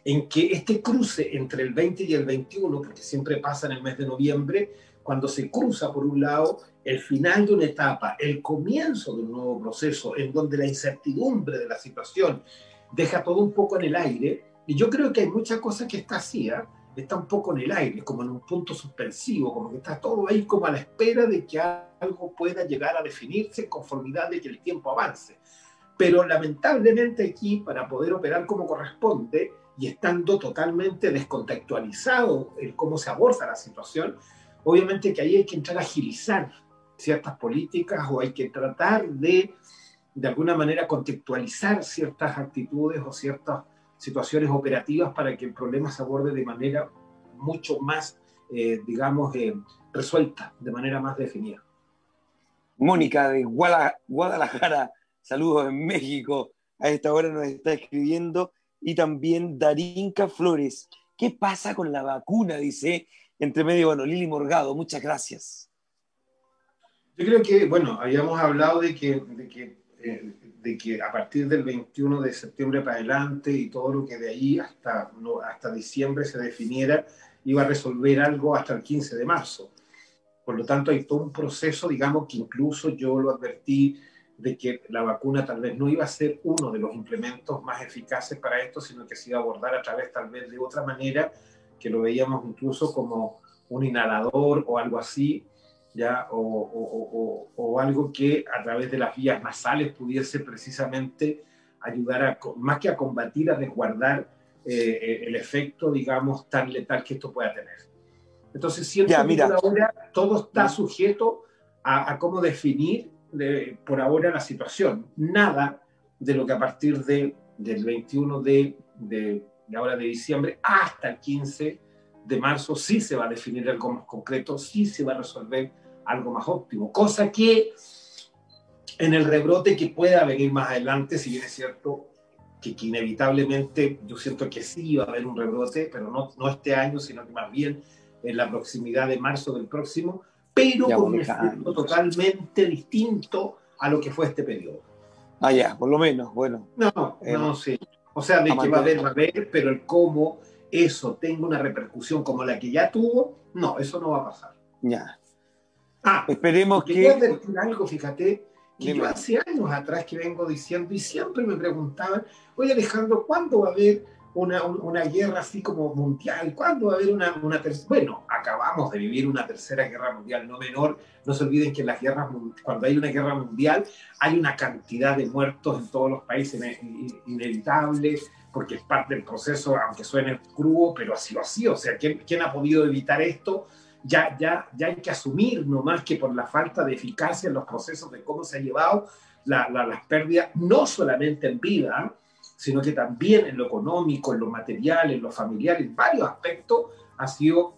en que este cruce entre el 20 y el 21, porque siempre pasa en el mes de noviembre, cuando se cruza por un lado el final de una etapa, el comienzo de un nuevo proceso, en donde la incertidumbre de la situación deja todo un poco en el aire, y yo creo que hay muchas cosas que está así, ¿eh? está un poco en el aire, como en un punto suspensivo, como que está todo ahí como a la espera de que algo pueda llegar a definirse en conformidad de que el tiempo avance. Pero lamentablemente aquí, para poder operar como corresponde y estando totalmente descontextualizado en cómo se aborda la situación, obviamente que ahí hay que entrar a agilizar ciertas políticas o hay que tratar de, de alguna manera, contextualizar ciertas actitudes o ciertas situaciones operativas para que el problema se aborde de manera mucho más, eh, digamos, eh, resuelta, de manera más definida. Mónica de Guadalajara, saludos en México, a esta hora nos está escribiendo, y también Darinka Flores. ¿Qué pasa con la vacuna? Dice, entre medio, bueno, Lili Morgado, muchas gracias. Yo creo que, bueno, habíamos hablado de que, de que eh, de que a partir del 21 de septiembre para adelante y todo lo que de ahí hasta, no, hasta diciembre se definiera, iba a resolver algo hasta el 15 de marzo. Por lo tanto, hay todo un proceso, digamos, que incluso yo lo advertí de que la vacuna tal vez no iba a ser uno de los implementos más eficaces para esto, sino que se iba a abordar a través tal vez de otra manera, que lo veíamos incluso como un inhalador o algo así, ¿ya? O, o, o, algo que a través de las vías nasales pudiese precisamente ayudar a, más que a combatir, a resguardar eh, eh, el efecto, digamos, tan letal que esto pueda tener. Entonces, siento que por ahora todo está sujeto a, a cómo definir de, por ahora la situación. Nada de lo que a partir de, del 21 de, de, de ahora de diciembre hasta el 15 de marzo sí se va a definir algo más concreto, sí se va a resolver algo más óptimo, cosa que en el rebrote que pueda venir más adelante, si bien es cierto que, inevitablemente yo siento que sí va a haber un rebrote, pero no, no este año, sino que más bien en la proximidad de marzo del próximo, pero con un efecto totalmente distinto a lo que fue este periodo. Ah, ya, por lo menos, bueno. No, eh, no, sí. O sea, de que va a haber, va a haber, pero el cómo eso tenga una repercusión como la que ya tuvo, no, eso no va a pasar. Ya. Ah, esperemos que. Quería decir algo, fíjate, que yo hace años atrás que vengo diciendo y siempre me preguntaban, oye Alejandro, ¿cuándo va a haber una, una guerra así como mundial? ¿Cuándo va a haber una, una tercera? Bueno, acabamos de vivir una tercera guerra mundial, no menor. No se olviden que las guerras, cuando hay una guerra mundial, hay una cantidad de muertos en todos los países inevitable, porque es parte del proceso, aunque suene crudo, pero así o así. O sea, ¿quién, quién ha podido evitar esto? ya, ya, ya hay que asumir nomás que por la falta de eficacia en los procesos de cómo se ha llevado la, las pérdidas, no solamente en vida, sino que también en lo económico, en lo material, en lo familiar, en varios aspectos, ha sido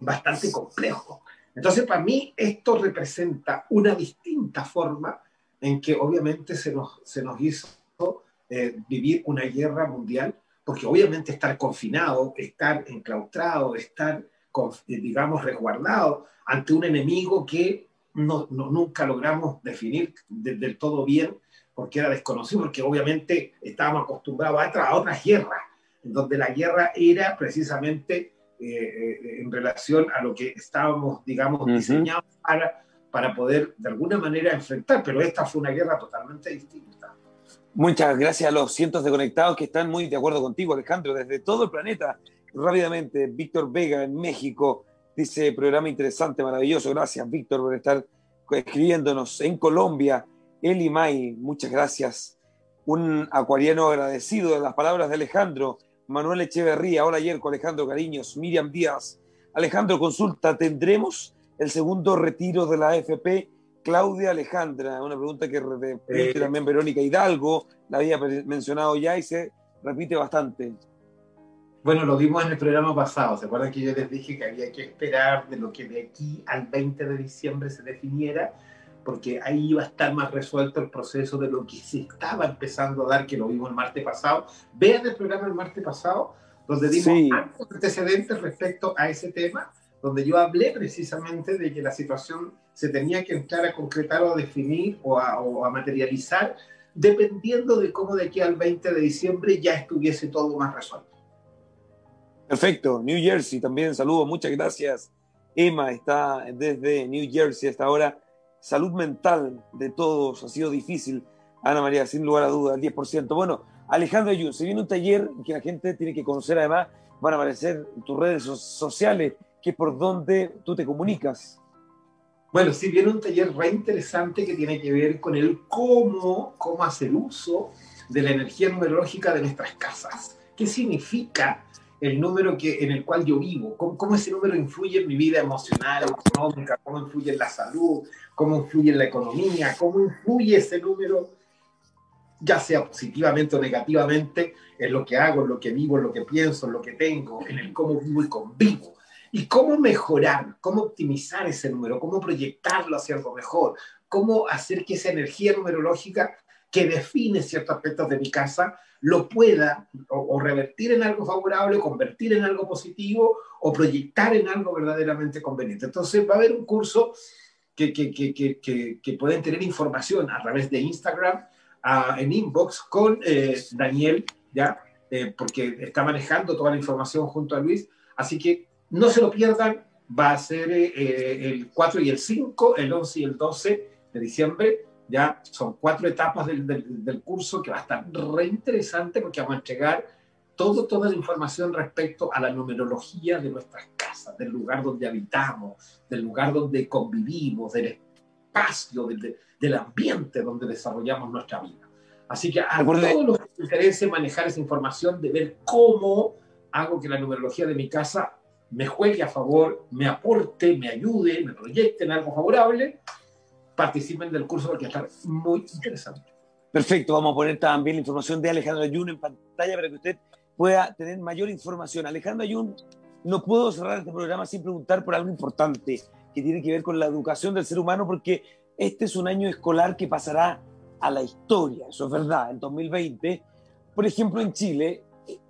bastante complejo. Entonces, para mí, esto representa una distinta forma en que obviamente se nos, se nos hizo eh, vivir una guerra mundial, porque obviamente estar confinado, estar enclaustrado, estar eh, digamos, resguardado ante un enemigo que no, nunca logramos definir del todo bien porque era desconocido, porque obviamente estábamos acostumbrados a, a otras guerras, en donde la guerra era precisamente eh, eh, en relación a lo que estábamos, digamos, diseñados para, para poder de alguna manera enfrentar, pero esta fue una guerra totalmente distinta. Muchas gracias a los cientos de conectados que están muy de acuerdo contigo, Alejandro, desde todo el planeta rápidamente, Víctor Vega en México dice, programa interesante, maravilloso, gracias Víctor por estar escribiéndonos en Colombia. Eli May, muchas gracias. Un acuariano agradecido de las palabras de Alejandro. Manuel Echeverría, hola Yerko, Alejandro Cariños, Miriam Díaz. Alejandro, consulta, ¿tendremos el segundo retiro de la AFP? Claudia Alejandra, una pregunta que repite eh, también Verónica Hidalgo, la había mencionado ya y se repite bastante. Bueno, lo vimos en el programa pasado. ¿Se acuerdan que yo les dije que había que esperar de lo que de aquí al 20 de diciembre se definiera? Porque ahí iba a estar más resuelto el proceso de lo que se estaba empezando a dar, que lo vimos el martes pasado. Vean el programa el martes pasado, donde dimos antecedentes respecto a ese tema, donde yo hablé precisamente de que la situación se tenía que entrar a concretar o a definir o a, o a materializar, dependiendo de cómo de aquí al 20 de diciembre ya estuviese todo más resuelto. Perfecto, New Jersey también, saludo, muchas gracias. Emma está desde New Jersey hasta ahora. Salud mental de todos ha sido difícil. Ana María, sin lugar a dudas, 10%. Bueno, Alejandro Ayun, se viene un taller que la gente tiene que conocer además, van a aparecer tus redes sociales, que es por donde tú te comunicas. Bueno, sí, viene un taller re interesante que tiene que ver con el cómo, cómo hacer uso de la energía numerológica de nuestras casas. ¿Qué significa el número que, en el cual yo vivo, cómo, ese número influye en mi vida emocional, económica, cómo influye en la salud, cómo influye en la economía, cómo influye ese número, ya sea positivamente o negativamente, en lo que hago, en lo que vivo, en lo que pienso, en lo que tengo, en el cómo vivo y convivo. Y cómo mejorar, cómo optimizar ese número, cómo proyectarlo hacia algo mejor, cómo hacer que esa energía numerológica que define ciertos aspectos de mi casa lo pueda o, revertir en algo favorable, convertir en algo positivo o proyectar en algo verdaderamente conveniente. Entonces va a haber un curso que, pueden tener información a través de Instagram, en inbox con eh, Daniel, ¿ya? Eh, porque está manejando toda la información junto a Luis. Así que no se lo pierdan, va a ser eh, el 4 y el 5, el 11 y el 12 de diciembre ya son cuatro etapas del, del, curso que va a estar re interesante porque vamos a entregar todo, toda la información respecto a la numerología de nuestras casas, del lugar donde habitamos, del lugar donde convivimos, del espacio, del, del ambiente donde desarrollamos nuestra vida. Así que a todos los que les interese manejar esa información, de ver cómo hago que la numerología de mi casa me juegue a favor, me aporte, me ayude, me proyecte en algo favorable, participen del curso porque está muy interesante. Perfecto, vamos a poner también la información de Alejandro Ayun en pantalla para que usted pueda tener mayor información. Alejandro Ayun, no puedo cerrar este programa sin preguntar por algo importante que tiene que ver con la educación del ser humano, porque este es un año escolar que pasará a la historia, eso es verdad, en 2020. Por ejemplo, en Chile,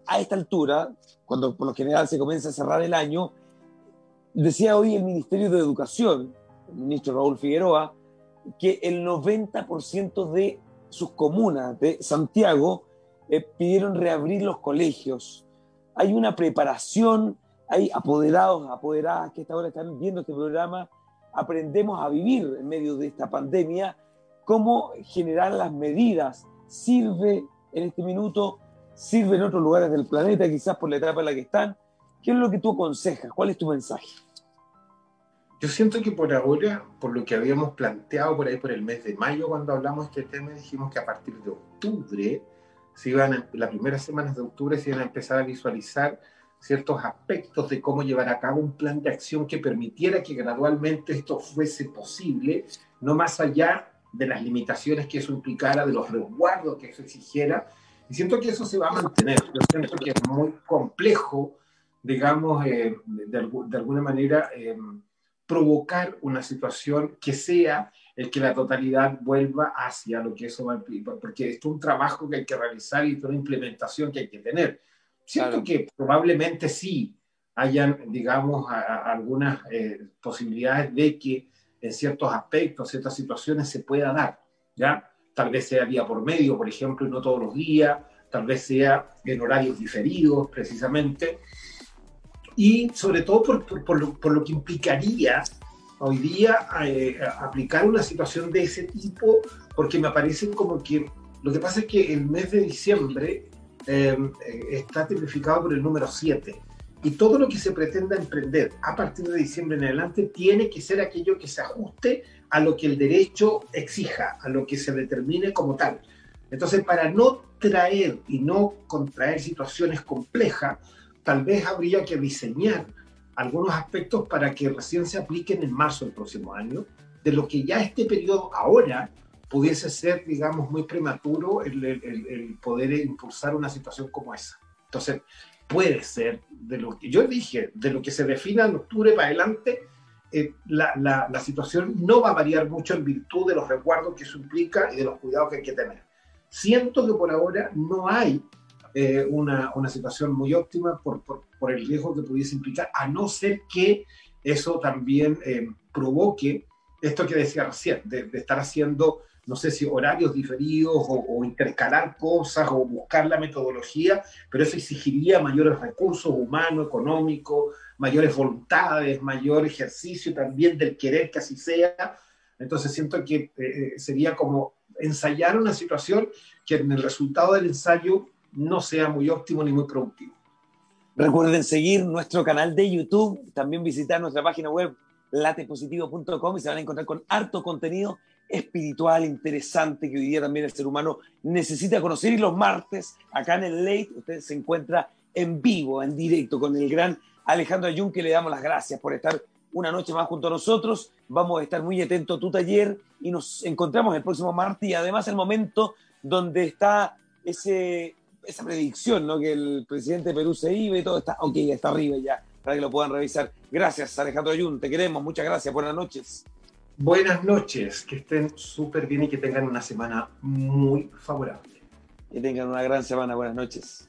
a esta altura, cuando por lo general se comienza a cerrar el año, decía hoy el Ministerio de Educación, el ministro Raúl Figueroa, que el 90% de sus comunas de Santiago eh, pidieron reabrir los colegios. Hay una preparación, hay apoderados, apoderadas que esta hora están viendo este programa. Aprendemos a vivir en medio de esta pandemia, cómo generar las medidas. Sirve en este minuto, sirve en otros lugares del planeta, quizás por la etapa en la que están. ¿Qué es lo que tú aconsejas? ¿Cuál es tu mensaje? Yo siento que por ahora, por lo que habíamos planteado por ahí por el mes de mayo cuando hablamos de este tema, dijimos que a partir de octubre, se iban las primeras semanas de octubre se iban a empezar a visualizar ciertos aspectos de cómo llevar a cabo un plan de acción que permitiera que gradualmente esto fuese posible, no más allá de las limitaciones que eso implicara, de los resguardos que eso exigiera. Y siento que eso se va a mantener. Yo siento que es muy complejo, digamos, eh, de, alguna manera, eh, provocar una situación que sea el que la totalidad vuelva hacia lo que eso va a porque esto es un trabajo que hay que realizar y una implementación que hay que tener. Siento que probablemente sí hayan, digamos, algunas eh, posibilidades de que en ciertos aspectos, ciertas situaciones se pueda dar, ¿ya? Tal vez sea día por medio, por ejemplo, y no todos los días, tal vez sea en horarios diferidos, precisamente, y sobre todo por, por, lo, por lo, que implicaría hoy día eh, aplicar una situación de ese tipo, porque me parece como que lo que pasa es que el mes de diciembre em, eh, está tipificado por el número 7 y todo lo que se pretenda emprender a partir de diciembre en adelante tiene que ser aquello que se ajuste a lo que el derecho exija, a lo que se determine como tal. Entonces, para no traer y no contraer situaciones complejas, tal vez habría que diseñar algunos aspectos para que recién se apliquen en marzo del próximo año, de lo que ya este periodo ahora pudiese ser, digamos, muy prematuro el, poder impulsar una situación como esa. Entonces, puede ser, de lo que yo dije, de lo que se defina en octubre para adelante, eh, la, situación no va a variar mucho en virtud de los recuerdos que eso implica y de los cuidados que hay que tener. Siento que por ahora no hay eh, una, una, situación muy óptima por, por, por, el riesgo que pudiese implicar, a no ser que eso también eh, provoque esto que decía recién, de, de estar haciendo no sé si horarios diferidos o, intercalar cosas o buscar la metodología, pero eso exigiría mayores recursos humanos, económicos, mayores voluntades, mayor ejercicio también del querer que así sea. Entonces siento que eh, eh, sería como ensayar una situación que en el resultado del ensayo no sea muy óptimo ni muy productivo. Recuerden seguir nuestro canal de YouTube, también visitar nuestra página web latepositivo.com y se van a encontrar con harto contenido espiritual, interesante, que hoy día también el ser humano necesita conocer. Y los martes, acá en el Late, usted se encuentra en vivo, en directo, con el gran Alejandro Ayun, que le damos las gracias por estar una noche más junto a nosotros. Vamos a estar muy atentos a tu taller y nos encontramos el próximo martes y además el momento donde está ese, esa predicción, ¿no? Que el presidente de Perú se iba y todo está, ok, está arriba ya, para que lo puedan revisar. Gracias, Alejandro Ayun, te queremos, muchas gracias, buenas noches. Buenas noches, que estén súper bien y que tengan una semana muy favorable. Que tengan una gran semana, buenas noches.